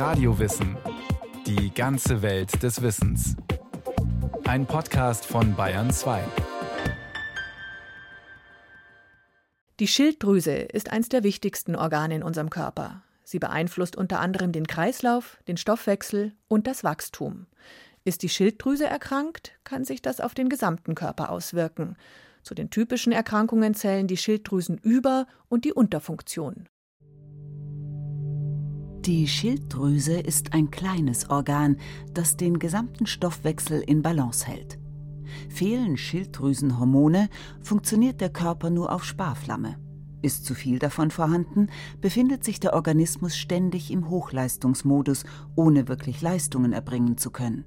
Radiowissen. Die ganze Welt des Wissens. Ein Podcast von Bayern 2. Die Schilddrüse ist eines der wichtigsten Organe in unserem Körper. Sie beeinflusst unter anderem den Kreislauf, den Stoffwechsel und das Wachstum. Ist die Schilddrüse erkrankt, kann sich das auf den gesamten Körper auswirken. Zu den typischen Erkrankungen zählen die Schilddrüsenüber- und die Unterfunktion. Die Schilddrüse ist ein kleines Organ, das den gesamten Stoffwechsel in Balance hält. Fehlen Schilddrüsenhormone, funktioniert der Körper nur auf Sparflamme. Ist zu viel davon vorhanden, befindet sich der Organismus ständig im Hochleistungsmodus, ohne wirklich Leistungen erbringen zu können.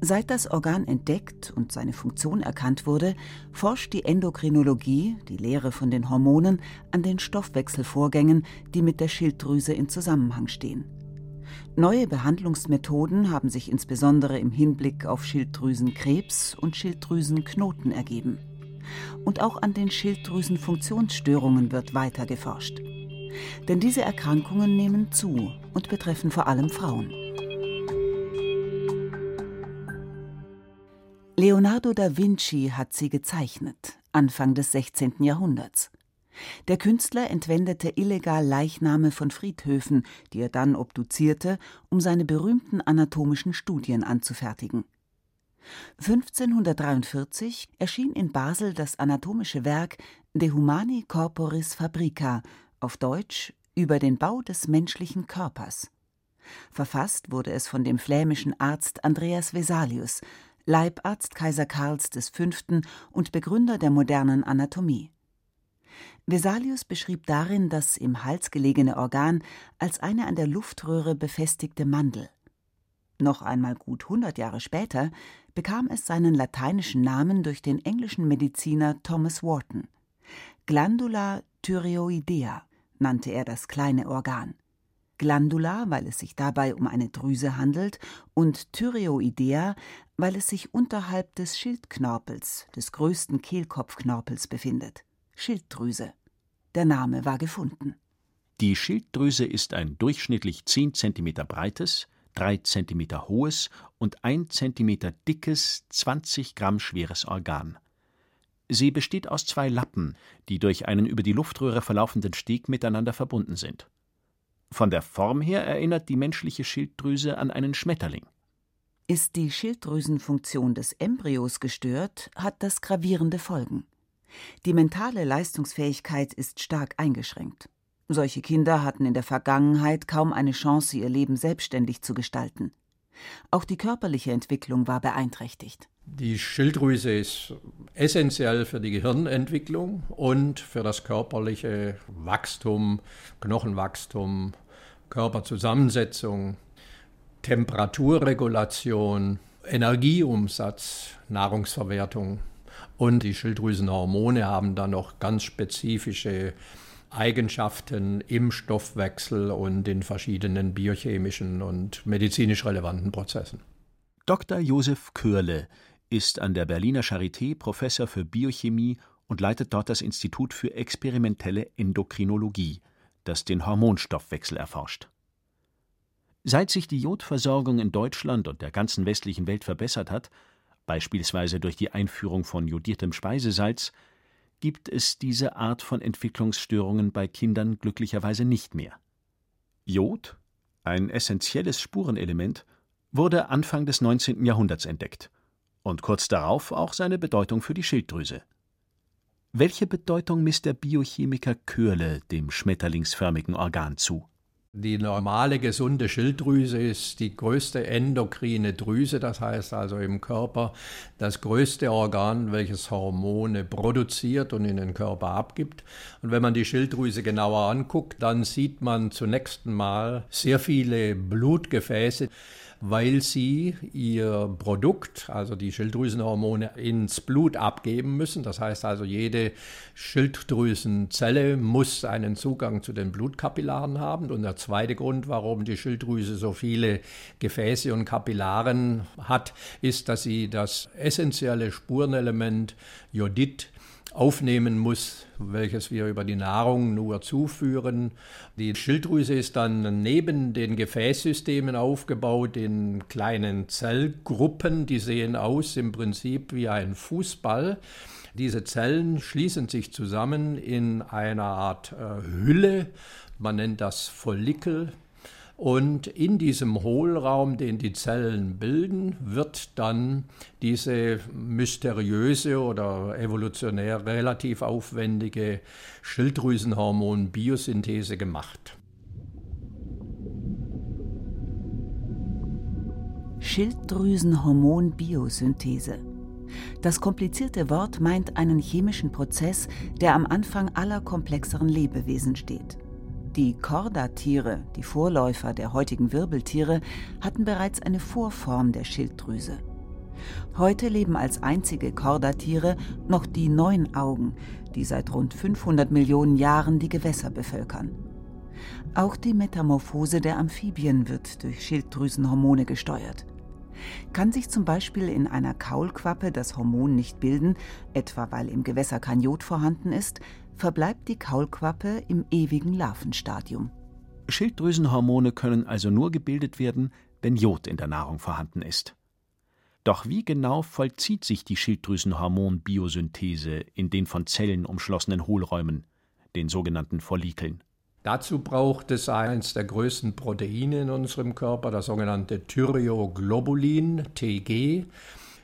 Seit das Organ entdeckt und seine Funktion erkannt wurde, forscht die Endokrinologie, die Lehre von den Hormonen, an den Stoffwechselvorgängen, die mit der Schilddrüse in Zusammenhang stehen. Neue Behandlungsmethoden haben sich insbesondere im Hinblick auf Schilddrüsenkrebs und Schilddrüsenknoten ergeben. Und auch an den Schilddrüsenfunktionsstörungen wird weiter geforscht. Denn diese Erkrankungen nehmen zu und betreffen vor allem Frauen. Leonardo da Vinci hat sie gezeichnet, Anfang des 16. Jahrhunderts. Der Künstler entwendete illegal Leichname von Friedhöfen, die er dann obduzierte, um seine berühmten anatomischen Studien anzufertigen. 1543 erschien in Basel das anatomische Werk De Humani Corporis Fabrica, auf Deutsch über den Bau des menschlichen Körpers. Verfasst wurde es von dem flämischen Arzt Andreas Vesalius, Leibarzt Kaiser Karls V. und Begründer der modernen Anatomie. Vesalius beschrieb darin das im Hals gelegene Organ als eine an der Luftröhre befestigte Mandel. Noch einmal gut 100 Jahre später bekam es seinen lateinischen Namen durch den englischen Mediziner Thomas Wharton. Glandula thyreoidea nannte er das kleine Organ. Glandula, weil es sich dabei um eine Drüse handelt, und Thyreoidea, weil es sich unterhalb des Schildknorpels, des größten Kehlkopfknorpels, befindet. Schilddrüse. Der Name war gefunden. Die Schilddrüse ist ein durchschnittlich 10 cm breites, 3 cm hohes und 1 cm dickes, 20 Gramm schweres Organ. Sie besteht aus zwei Lappen, die durch einen über die Luftröhre verlaufenden Steg miteinander verbunden sind. Von der Form her erinnert die menschliche Schilddrüse an einen Schmetterling. Ist die Schilddrüsenfunktion des Embryos gestört, hat das gravierende Folgen. Die mentale Leistungsfähigkeit ist stark eingeschränkt. Solche Kinder hatten in der Vergangenheit kaum eine Chance, ihr Leben selbstständig zu gestalten. Auch die körperliche Entwicklung war beeinträchtigt. Die Schilddrüse ist essentiell für die Gehirnentwicklung und für das körperliche Wachstum, Knochenwachstum, Körperzusammensetzung, Temperaturregulation, Energieumsatz, Nahrungsverwertung. Und die Schilddrüsenhormone haben dann noch ganz spezifische Eigenschaften im Stoffwechsel und in verschiedenen biochemischen und medizinisch relevanten Prozessen. Dr. Josef Köhrle ist an der Berliner Charité Professor für Biochemie und leitet dort das Institut für experimentelle Endokrinologie, das den Hormonstoffwechsel erforscht. Seit sich die Jodversorgung in Deutschland und der ganzen westlichen Welt verbessert hat, beispielsweise durch die Einführung von jodiertem Speisesalz, gibt es diese Art von Entwicklungsstörungen bei Kindern glücklicherweise nicht mehr. Jod, ein essentielles Spurenelement, wurde Anfang des 19. Jahrhunderts entdeckt und kurz darauf auch seine Bedeutung für die Schilddrüse. Welche Bedeutung misst der Biochemiker Köhrle dem schmetterlingsförmigen Organ zu? Die normale gesunde Schilddrüse ist die größte endokrine Drüse, das heißt also im Körper das größte Organ, welches Hormone produziert und in den Körper abgibt. Und wenn man die Schilddrüse genauer anguckt, dann sieht man zunächst mal sehr viele Blutgefäße weil sie ihr Produkt, also die Schilddrüsenhormone, ins Blut abgeben müssen. Das heißt also, jede Schilddrüsenzelle muss einen Zugang zu den Blutkapillaren haben. Und der zweite Grund, warum die Schilddrüse so viele Gefäße und Kapillaren hat, ist, dass sie das essentielle Spurenelement Jodid aufnehmen muss, welches wir über die Nahrung nur zuführen. Die Schilddrüse ist dann neben den Gefäßsystemen aufgebaut in kleinen Zellgruppen, die sehen aus im Prinzip wie ein Fußball. Diese Zellen schließen sich zusammen in einer Art äh, Hülle, man nennt das Follikel, und in diesem Hohlraum, den die Zellen bilden, wird dann diese mysteriöse oder evolutionär relativ aufwendige Schilddrüsenhormon-Biosynthese gemacht. Schilddrüsenhormon-Biosynthese. Das komplizierte Wort meint einen chemischen Prozess, der am Anfang aller komplexeren Lebewesen steht. Die Chordatiere, die Vorläufer der heutigen Wirbeltiere, hatten bereits eine Vorform der Schilddrüse. Heute leben als einzige Chordatiere noch die Neunaugen, die seit rund 500 Millionen Jahren die Gewässer bevölkern. Auch die Metamorphose der Amphibien wird durch Schilddrüsenhormone gesteuert. Kann sich zum Beispiel in einer Kaulquappe das Hormon nicht bilden, etwa weil im Gewässer kein Jod vorhanden ist, verbleibt die Kaulquappe im ewigen Larvenstadium. Schilddrüsenhormone können also nur gebildet werden, wenn Jod in der Nahrung vorhanden ist. Doch wie genau vollzieht sich die Schilddrüsenhormon-Biosynthese in den von Zellen umschlossenen Hohlräumen, den sogenannten Follikeln? Dazu braucht es eines der größten Proteine in unserem Körper, das sogenannte Thyreoglobulin, TG,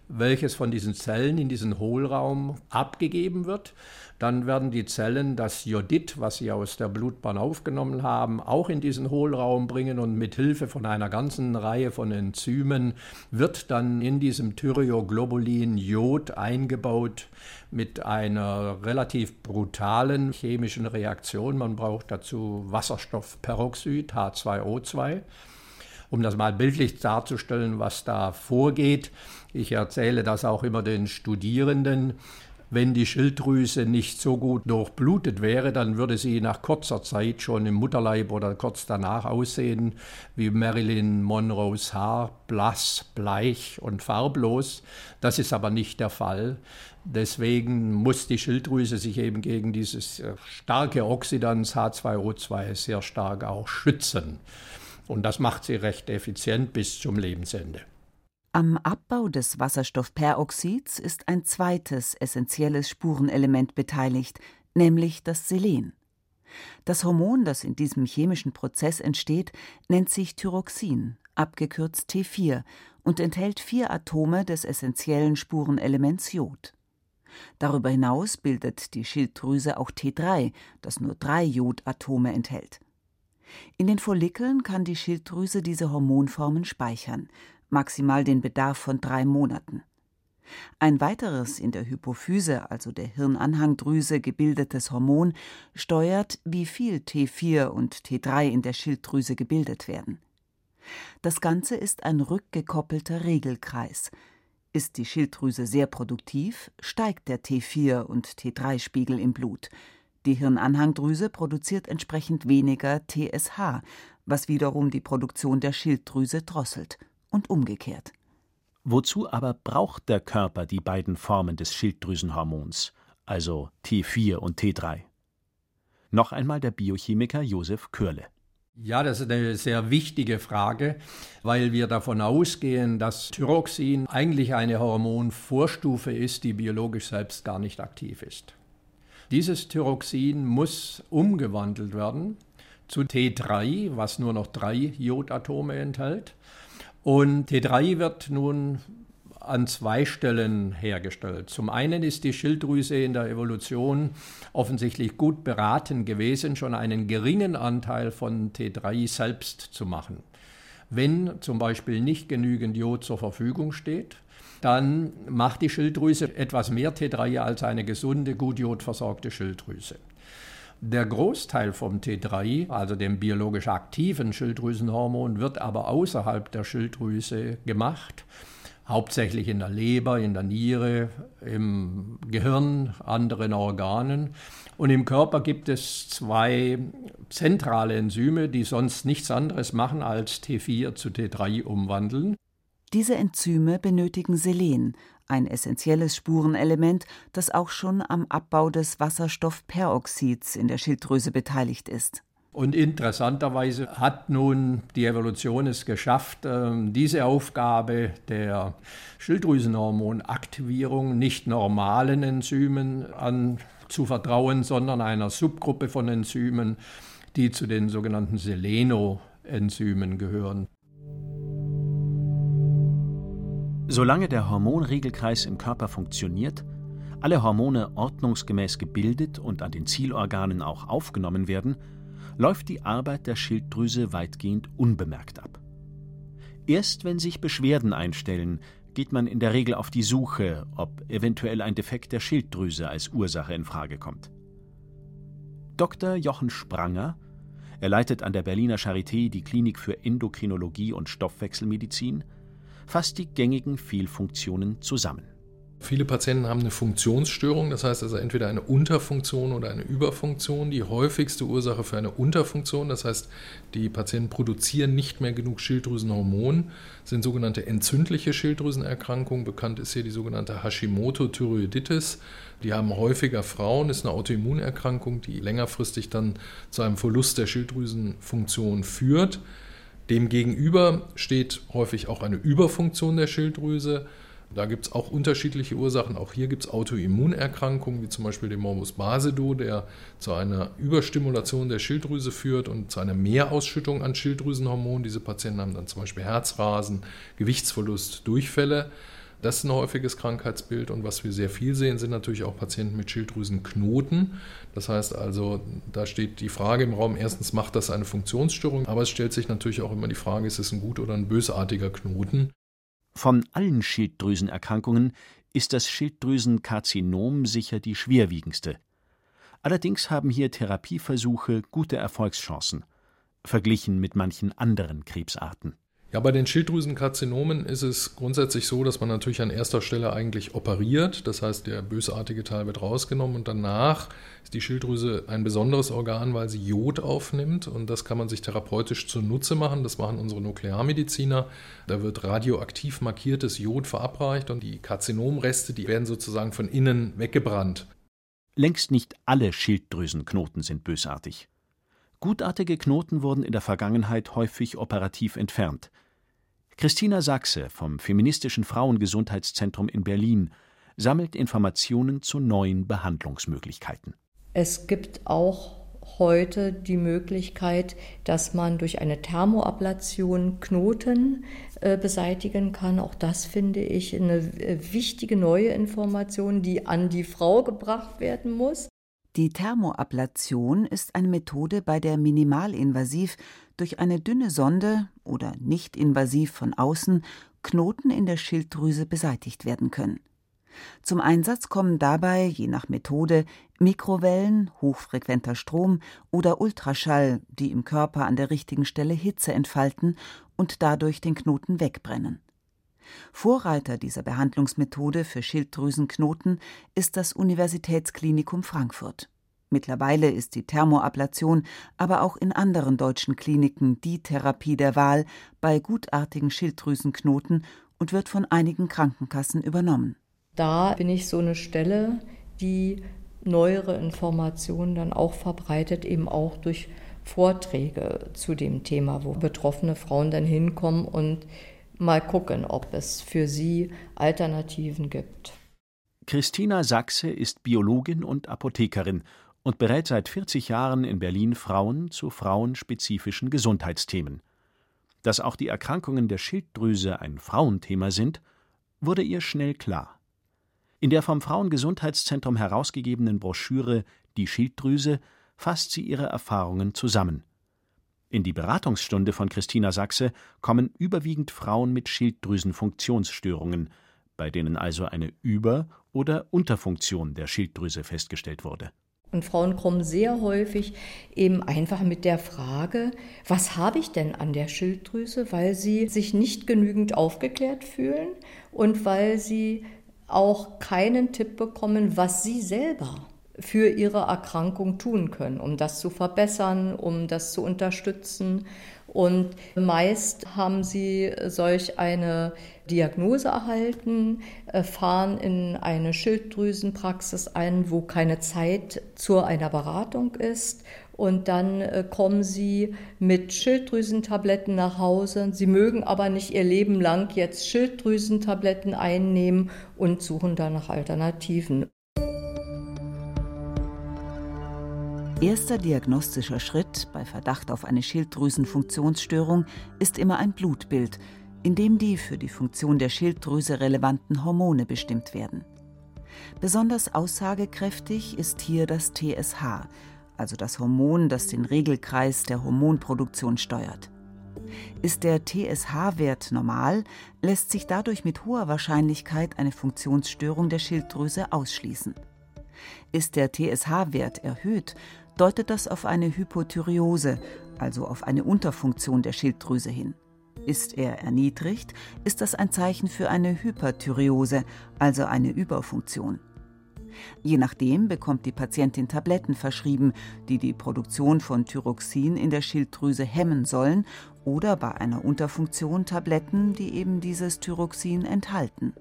welches von diesen Zellen in diesen Hohlraum abgegeben wird dann werden die Zellen das Jodid, was sie aus der Blutbahn aufgenommen haben, auch in diesen Hohlraum bringen und mit Hilfe von einer ganzen Reihe von Enzymen wird dann in diesem Thyreoglobulin Jod eingebaut mit einer relativ brutalen chemischen Reaktion. Man braucht dazu Wasserstoffperoxid, H2O2 um das mal bildlich darzustellen, was da vorgeht. Ich erzähle das auch immer den Studierenden wenn die Schilddrüse nicht so gut durchblutet wäre, dann würde sie nach kurzer Zeit schon im Mutterleib oder kurz danach aussehen wie Marilyn Monroes Haar, blass, bleich und farblos. Das ist aber nicht der Fall. Deswegen muss die Schilddrüse sich eben gegen dieses äh, starke Oxidans H2O2 sehr stark auch schützen. Und das macht sie recht effizient bis zum Lebensende. Am Abbau des Wasserstoffperoxids ist ein zweites essentielles Spurenelement beteiligt, nämlich das Selen. Das Hormon, das in diesem chemischen Prozess entsteht, nennt sich Thyroxin, abgekürzt T4, und enthält vier Atome des essentiellen Spurenelements Jod. Darüber hinaus bildet die Schilddrüse auch T3, das nur drei Jodatome enthält. In den Follikeln kann die Schilddrüse diese Hormonformen speichern, maximal den Bedarf von drei Monaten. Ein weiteres in der Hypophyse, also der Hirnanhangdrüse, gebildetes Hormon steuert, wie viel T4 und T3 in der Schilddrüse gebildet werden. Das Ganze ist ein rückgekoppelter Regelkreis. Ist die Schilddrüse sehr produktiv, steigt der T4 und T3-Spiegel im Blut. Die Hirnanhangdrüse produziert entsprechend weniger TSH, was wiederum die Produktion der Schilddrüse drosselt und umgekehrt. Wozu aber braucht der Körper die beiden Formen des Schilddrüsenhormons, also T4 und T3? Noch einmal der Biochemiker Josef Körle. Ja, das ist eine sehr wichtige Frage, weil wir davon ausgehen, dass Thyroxin eigentlich eine Hormonvorstufe ist, die biologisch selbst gar nicht aktiv ist. Dieses Thyroxin muss umgewandelt werden zu T3, was nur noch drei Jodatome enthält. Und T3 wird nun an zwei Stellen hergestellt. Zum einen ist die Schilddrüse in der Evolution offensichtlich gut beraten gewesen, schon einen geringen Anteil von T3 selbst zu machen. Wenn zum Beispiel nicht genügend Jod zur Verfügung steht, dann macht die Schilddrüse etwas mehr T3 als eine gesunde, gut jodversorgte Schilddrüse. Der Großteil vom T3, also dem biologisch aktiven Schilddrüsenhormon, wird aber außerhalb der Schilddrüse gemacht, hauptsächlich in der Leber, in der Niere, im Gehirn, anderen Organen. Und im Körper gibt es zwei zentrale Enzyme, die sonst nichts anderes machen als T4 zu T3 umwandeln. Diese Enzyme benötigen Selen, ein essentielles Spurenelement, das auch schon am Abbau des Wasserstoffperoxids in der Schilddrüse beteiligt ist. Und interessanterweise hat nun die Evolution es geschafft, ähm, diese Aufgabe der Schilddrüsenhormonaktivierung nicht normalen Enzymen anzuvertrauen, sondern einer Subgruppe von Enzymen, die zu den sogenannten Selenoenzymen gehören. Solange der Hormonregelkreis im Körper funktioniert, alle Hormone ordnungsgemäß gebildet und an den Zielorganen auch aufgenommen werden, läuft die Arbeit der Schilddrüse weitgehend unbemerkt ab. Erst wenn sich Beschwerden einstellen, geht man in der Regel auf die Suche, ob eventuell ein Defekt der Schilddrüse als Ursache in Frage kommt. Dr. Jochen Spranger, er leitet an der Berliner Charité die Klinik für Endokrinologie und Stoffwechselmedizin, fasst die gängigen Fehlfunktionen zusammen. Viele Patienten haben eine Funktionsstörung, das heißt also entweder eine Unterfunktion oder eine Überfunktion. Die häufigste Ursache für eine Unterfunktion, das heißt, die Patienten produzieren nicht mehr genug Schilddrüsenhormon, sind sogenannte entzündliche Schilddrüsenerkrankungen. Bekannt ist hier die sogenannte Hashimoto-Thyreoiditis. Die haben häufiger Frauen, ist eine Autoimmunerkrankung, die längerfristig dann zu einem Verlust der Schilddrüsenfunktion führt. Demgegenüber steht häufig auch eine Überfunktion der Schilddrüse. Da gibt es auch unterschiedliche Ursachen. Auch hier gibt es Autoimmunerkrankungen, wie zum Beispiel den Morbus Basedow, der zu einer Überstimulation der Schilddrüse führt und zu einer Mehrausschüttung an Schilddrüsenhormonen. Diese Patienten haben dann zum Beispiel Herzrasen, Gewichtsverlust, Durchfälle. Das ist ein häufiges Krankheitsbild und was wir sehr viel sehen, sind natürlich auch Patienten mit Schilddrüsenknoten. Das heißt also, da steht die Frage im Raum, erstens macht das eine Funktionsstörung, aber es stellt sich natürlich auch immer die Frage, ist es ein gut oder ein bösartiger Knoten? Von allen Schilddrüsenerkrankungen ist das Schilddrüsenkarzinom sicher die schwerwiegendste. Allerdings haben hier Therapieversuche gute Erfolgschancen, verglichen mit manchen anderen Krebsarten. Ja, bei den Schilddrüsenkarzinomen ist es grundsätzlich so, dass man natürlich an erster Stelle eigentlich operiert. Das heißt, der bösartige Teil wird rausgenommen und danach ist die Schilddrüse ein besonderes Organ, weil sie Jod aufnimmt und das kann man sich therapeutisch zunutze machen. Das machen unsere Nuklearmediziner. Da wird radioaktiv markiertes Jod verabreicht und die Karzinomreste, die werden sozusagen von innen weggebrannt. Längst nicht alle Schilddrüsenknoten sind bösartig. Gutartige Knoten wurden in der Vergangenheit häufig operativ entfernt. Christina Sachse vom Feministischen Frauengesundheitszentrum in Berlin sammelt Informationen zu neuen Behandlungsmöglichkeiten. Es gibt auch heute die Möglichkeit, dass man durch eine Thermoablation Knoten äh, beseitigen kann. Auch das finde ich eine äh, wichtige neue Information, die an die Frau gebracht werden muss. Die Thermoablation ist eine Methode, bei der minimalinvasiv durch eine dünne Sonde oder nicht invasiv von außen Knoten in der Schilddrüse beseitigt werden können. Zum Einsatz kommen dabei, je nach Methode, Mikrowellen, hochfrequenter Strom oder Ultraschall, die im Körper an der richtigen Stelle Hitze entfalten und dadurch den Knoten wegbrennen. Vorreiter dieser Behandlungsmethode für Schilddrüsenknoten ist das Universitätsklinikum Frankfurt. Mittlerweile ist die Thermoablation aber auch in anderen deutschen Kliniken die Therapie der Wahl bei gutartigen Schilddrüsenknoten und wird von einigen Krankenkassen übernommen. Da bin ich so eine Stelle, die neuere Informationen dann auch verbreitet, eben auch durch Vorträge zu dem Thema, wo betroffene Frauen dann hinkommen und mal gucken, ob es für sie Alternativen gibt. Christina Sachse ist Biologin und Apothekerin und berät seit 40 Jahren in Berlin Frauen zu frauenspezifischen Gesundheitsthemen. Dass auch die Erkrankungen der Schilddrüse ein Frauenthema sind, wurde ihr schnell klar. In der vom Frauengesundheitszentrum herausgegebenen Broschüre Die Schilddrüse fasst sie ihre Erfahrungen zusammen. In die Beratungsstunde von Christina Sachse kommen überwiegend Frauen mit Schilddrüsenfunktionsstörungen, bei denen also eine Über- oder Unterfunktion der Schilddrüse festgestellt wurde. Und Frauen kommen sehr häufig eben einfach mit der Frage, was habe ich denn an der Schilddrüse, weil sie sich nicht genügend aufgeklärt fühlen und weil sie auch keinen Tipp bekommen, was sie selber für ihre Erkrankung tun können, um das zu verbessern, um das zu unterstützen. Und meist haben sie solch eine Diagnose erhalten, äh, fahren in eine Schilddrüsenpraxis ein, wo keine Zeit zu einer Beratung ist. Und dann äh, kommen sie mit Schilddrüsentabletten nach Hause. Sie mögen aber nicht ihr Leben lang jetzt Schilddrüsentabletten einnehmen und suchen dann nach Alternativen. Erster diagnostischer Schritt bei Verdacht auf eine Schilddrüsenfunktionsstörung ist immer ein Blutbild, in dem die für die Funktion der Schilddrüse relevanten Hormone bestimmt werden. Besonders aussagekräftig ist hier das TSH, also das Hormon, das den Regelkreis der Hormonproduktion steuert. Ist der TSH-Wert normal, lässt sich dadurch mit hoher Wahrscheinlichkeit eine Funktionsstörung der Schilddrüse ausschließen. Ist der TSH-Wert erhöht, deutet das auf eine Hypothyreose, also auf eine Unterfunktion der Schilddrüse hin. Ist er erniedrigt, ist das ein Zeichen für eine Hyperthyreose, also eine Überfunktion. Je nachdem bekommt die Patientin Tabletten verschrieben, die die Produktion von Thyroxin in der Schilddrüse hemmen sollen, oder bei einer Unterfunktion Tabletten, die eben dieses Thyroxin enthalten.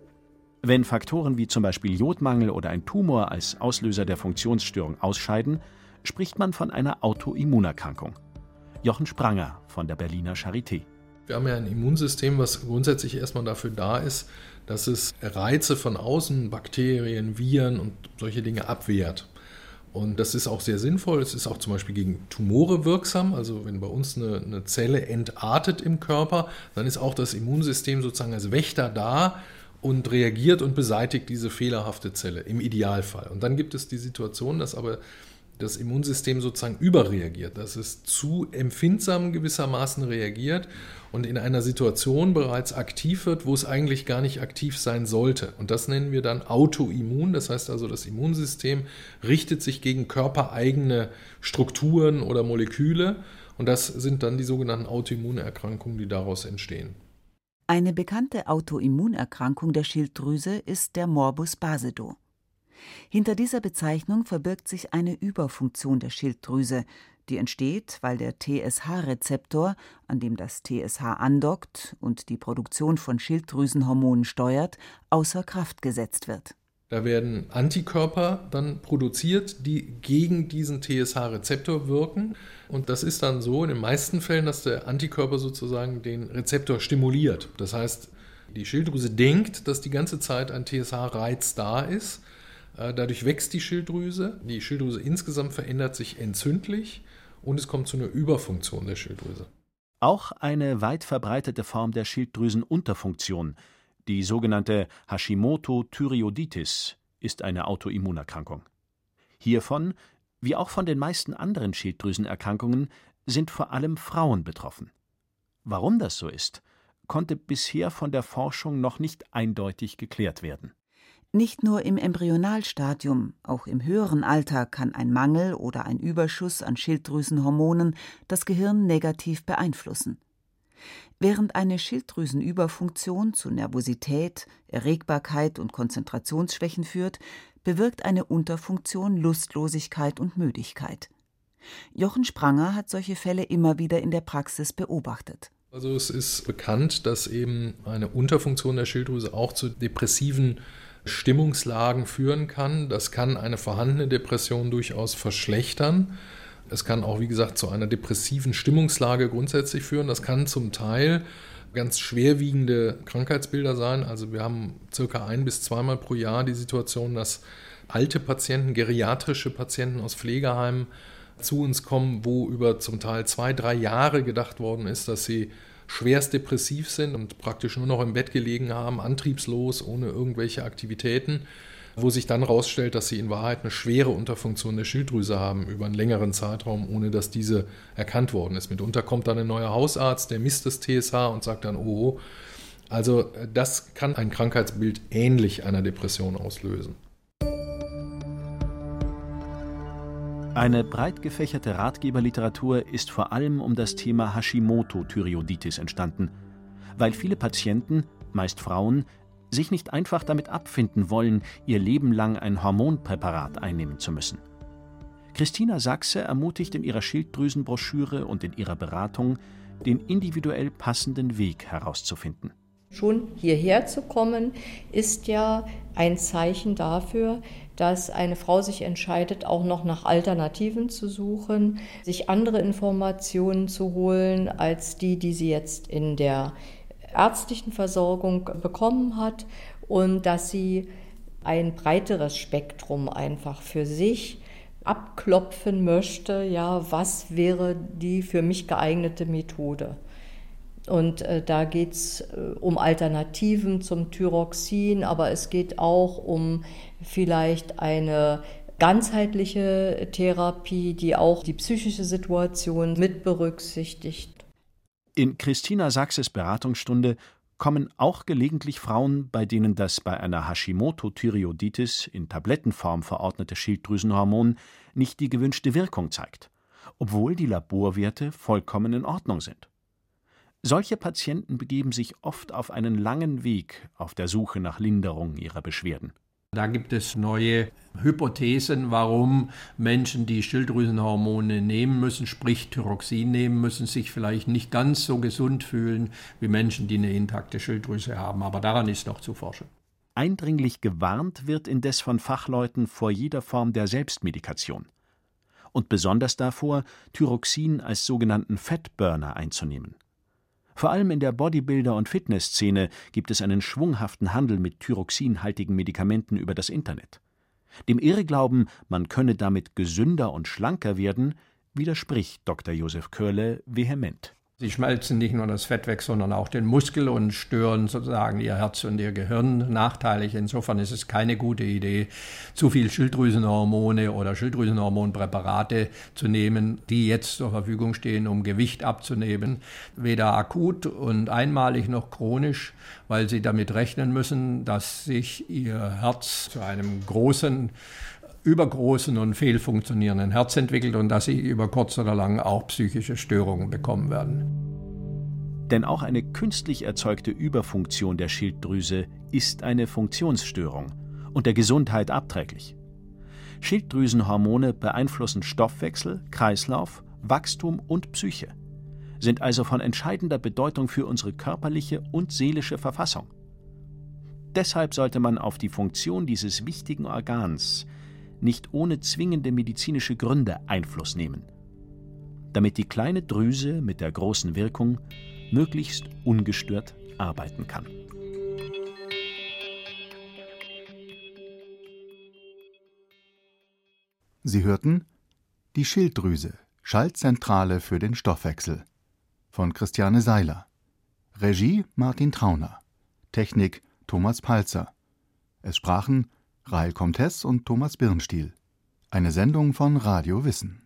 Wenn Faktoren wie zum Beispiel Jodmangel oder ein Tumor als Auslöser der Funktionsstörung ausscheiden, spricht man von einer Autoimmunerkrankung. Jochen Spranger von der Berliner Charité. Wir haben ja ein Immunsystem, was grundsätzlich erstmal dafür da ist, dass es Reize von außen, Bakterien, Viren und solche Dinge abwehrt. Und das ist auch sehr sinnvoll. Es ist auch zum Beispiel gegen Tumore wirksam. Also wenn bei uns eine, eine, Zelle entartet im Körper, dann ist auch das Immunsystem sozusagen als Wächter da und reagiert und beseitigt diese fehlerhafte Zelle im Idealfall. Und dann gibt es die Situation, dass aber das Immunsystem sozusagen überreagiert, dass es zu empfindsam gewissermaßen reagiert und in einer Situation bereits aktiv wird, wo es eigentlich gar nicht aktiv sein sollte. Und das nennen wir dann Autoimmun. Das heißt also, das Immunsystem richtet sich gegen körpereigene Strukturen oder Moleküle. Und das sind dann die sogenannten Autoimmunerkrankungen, die daraus entstehen. Eine bekannte Autoimmunerkrankung der Schilddrüse ist der Morbus Basedow. Hinter dieser Bezeichnung verbirgt sich eine Überfunktion der Schilddrüse, die entsteht, weil der TSH-Rezeptor, an dem das TSH andockt und die Produktion von Schilddrüsenhormonen steuert, außer Kraft gesetzt wird. Da werden Antikörper dann produziert, die gegen diesen TSH-Rezeptor wirken. Und das ist dann so in den meisten Fällen, dass der Antikörper sozusagen den Rezeptor stimuliert. Das heißt, die Schilddrüse denkt, dass die ganze Zeit ein TSH-Reiz da ist dadurch wächst die Schilddrüse. Die Schilddrüse insgesamt verändert sich entzündlich und es kommt zu einer Überfunktion der Schilddrüse. Auch eine weit verbreitete Form der Schilddrüsenunterfunktion, die sogenannte Hashimoto-Thyreoiditis, ist eine Autoimmunerkrankung. Hiervon, wie auch von den meisten anderen Schilddrüsenerkrankungen, sind vor allem Frauen betroffen. Warum das so ist, konnte bisher von der Forschung noch nicht eindeutig geklärt werden. Nicht nur im Embryonalstadium, auch im höheren Alter kann ein Mangel oder ein Überschuss an Schilddrüsenhormonen das Gehirn negativ beeinflussen. Während eine Schilddrüsenüberfunktion zu Nervosität, Erregbarkeit und Konzentrationsschwächen führt, bewirkt eine Unterfunktion Lustlosigkeit und Müdigkeit. Jochen Spranger hat solche Fälle immer wieder in der Praxis beobachtet. Also es ist bekannt, dass eben eine Unterfunktion der Schilddrüse auch zu depressiven Stimmungslagen führen kann. Das kann eine vorhandene Depression durchaus verschlechtern. Es kann auch, wie gesagt, zu einer depressiven Stimmungslage grundsätzlich führen. Das kann zum Teil ganz schwerwiegende Krankheitsbilder sein. Also wir haben circa ein bis zweimal pro Jahr die Situation, dass alte Patienten, geriatrische Patienten aus Pflegeheimen zu uns kommen, wo über zum Teil zwei, drei Jahre gedacht worden ist, dass sie schwerst depressiv sind und praktisch nur noch im Bett gelegen haben, antriebslos, ohne irgendwelche Aktivitäten, wo sich dann herausstellt, dass sie in Wahrheit eine schwere Unterfunktion der Schilddrüse haben über einen längeren Zeitraum, ohne dass diese erkannt worden ist. Mitunter kommt dann ein neuer Hausarzt, der misst das TSH und sagt dann, oh, also das kann ein Krankheitsbild ähnlich einer Depression auslösen. Eine breit gefächerte Ratgeberliteratur ist vor allem um das Thema Hashimoto-Thyreoiditis entstanden, weil viele Patienten, meist Frauen, sich nicht einfach damit abfinden wollen, ihr Leben lang ein Hormonpräparat einnehmen zu müssen. Christina Sachse ermutigt in ihrer Schilddrüsenbroschüre und in ihrer Beratung, den individuell passenden Weg herauszufinden. Schon hierher zu kommen, ist ja ein Zeichen dafür, dass eine Frau sich entscheidet, auch noch nach Alternativen zu suchen, sich andere Informationen zu holen als die, die sie jetzt in der ärztlichen Versorgung bekommen hat und dass sie ein breiteres Spektrum einfach für sich abklopfen möchte, ja, was wäre die für mich geeignete Methode. Und äh, da geht es äh, um Alternativen zum Thyroxin, aber es geht auch um vielleicht eine ganzheitliche Therapie, die auch die psychische Situation mit berücksichtigt. In Christina Sachses Beratungsstunde kommen auch gelegentlich Frauen, bei denen das bei einer Hashimoto-Thyreoiditis in Tablettenform verordnete Schilddrüsenhormon nicht die gewünschte Wirkung zeigt, obwohl die Laborwerte vollkommen in Ordnung sind. Solche Patienten begeben sich oft auf einen langen Weg auf der Suche nach Linderung ihrer Beschwerden. Da gibt es neue Hypothesen, warum Menschen, die Schilddrüsenhormone nehmen müssen, sprich Thyroxin nehmen müssen, sich vielleicht nicht ganz so gesund fühlen wie Menschen, die eine intakte Schilddrüse haben. Aber daran ist noch zu forschen. Eindringlich gewarnt wird indes von Fachleuten vor jeder Form der Selbstmedikation. Und besonders davor, Thyroxin als sogenannten Fettburner einzunehmen. Vor allem in der Bodybuilder- und Fitnessszene gibt es einen schwunghaften Handel mit thyroxinhaltigen Medikamenten über das Internet. Dem Irrglauben, man könne damit gesünder und schlanker werden, widerspricht Dr. Josef Körle vehement. Sie schmelzen nicht nur das Fett weg, sondern auch den Muskel und stören sozusagen ihr Herz und ihr Gehirn nachteilig. Insofern ist es keine gute Idee, zu viel Schilddrüsenhormone oder Schilddrüsenhormonpräparate zu nehmen, die jetzt zur Verfügung stehen, um Gewicht abzunehmen. Weder akut und einmalig noch chronisch, weil sie damit rechnen müssen, dass sich ihr Herz zu einem großen übergroßen und fehlfunktionierenden Herz entwickelt und dass sie über kurz oder lang auch psychische Störungen bekommen werden. Denn auch eine künstlich erzeugte Überfunktion der Schilddrüse ist eine Funktionsstörung und der Gesundheit abträglich. Schilddrüsenhormone beeinflussen Stoffwechsel, Kreislauf, Wachstum und Psyche, sind also von entscheidender Bedeutung für unsere körperliche und seelische Verfassung. Deshalb sollte man auf die Funktion dieses wichtigen Organs nicht ohne zwingende medizinische Gründe Einfluss nehmen, damit die kleine Drüse mit der großen Wirkung möglichst ungestört arbeiten kann. Sie hörten Die Schilddrüse, Schaltzentrale für den Stoffwechsel von Christiane Seiler. Regie Martin Trauner. Technik Thomas Palzer. Es sprachen Rail Comtesse und Thomas Birnstiel. Eine Sendung von Radio Wissen.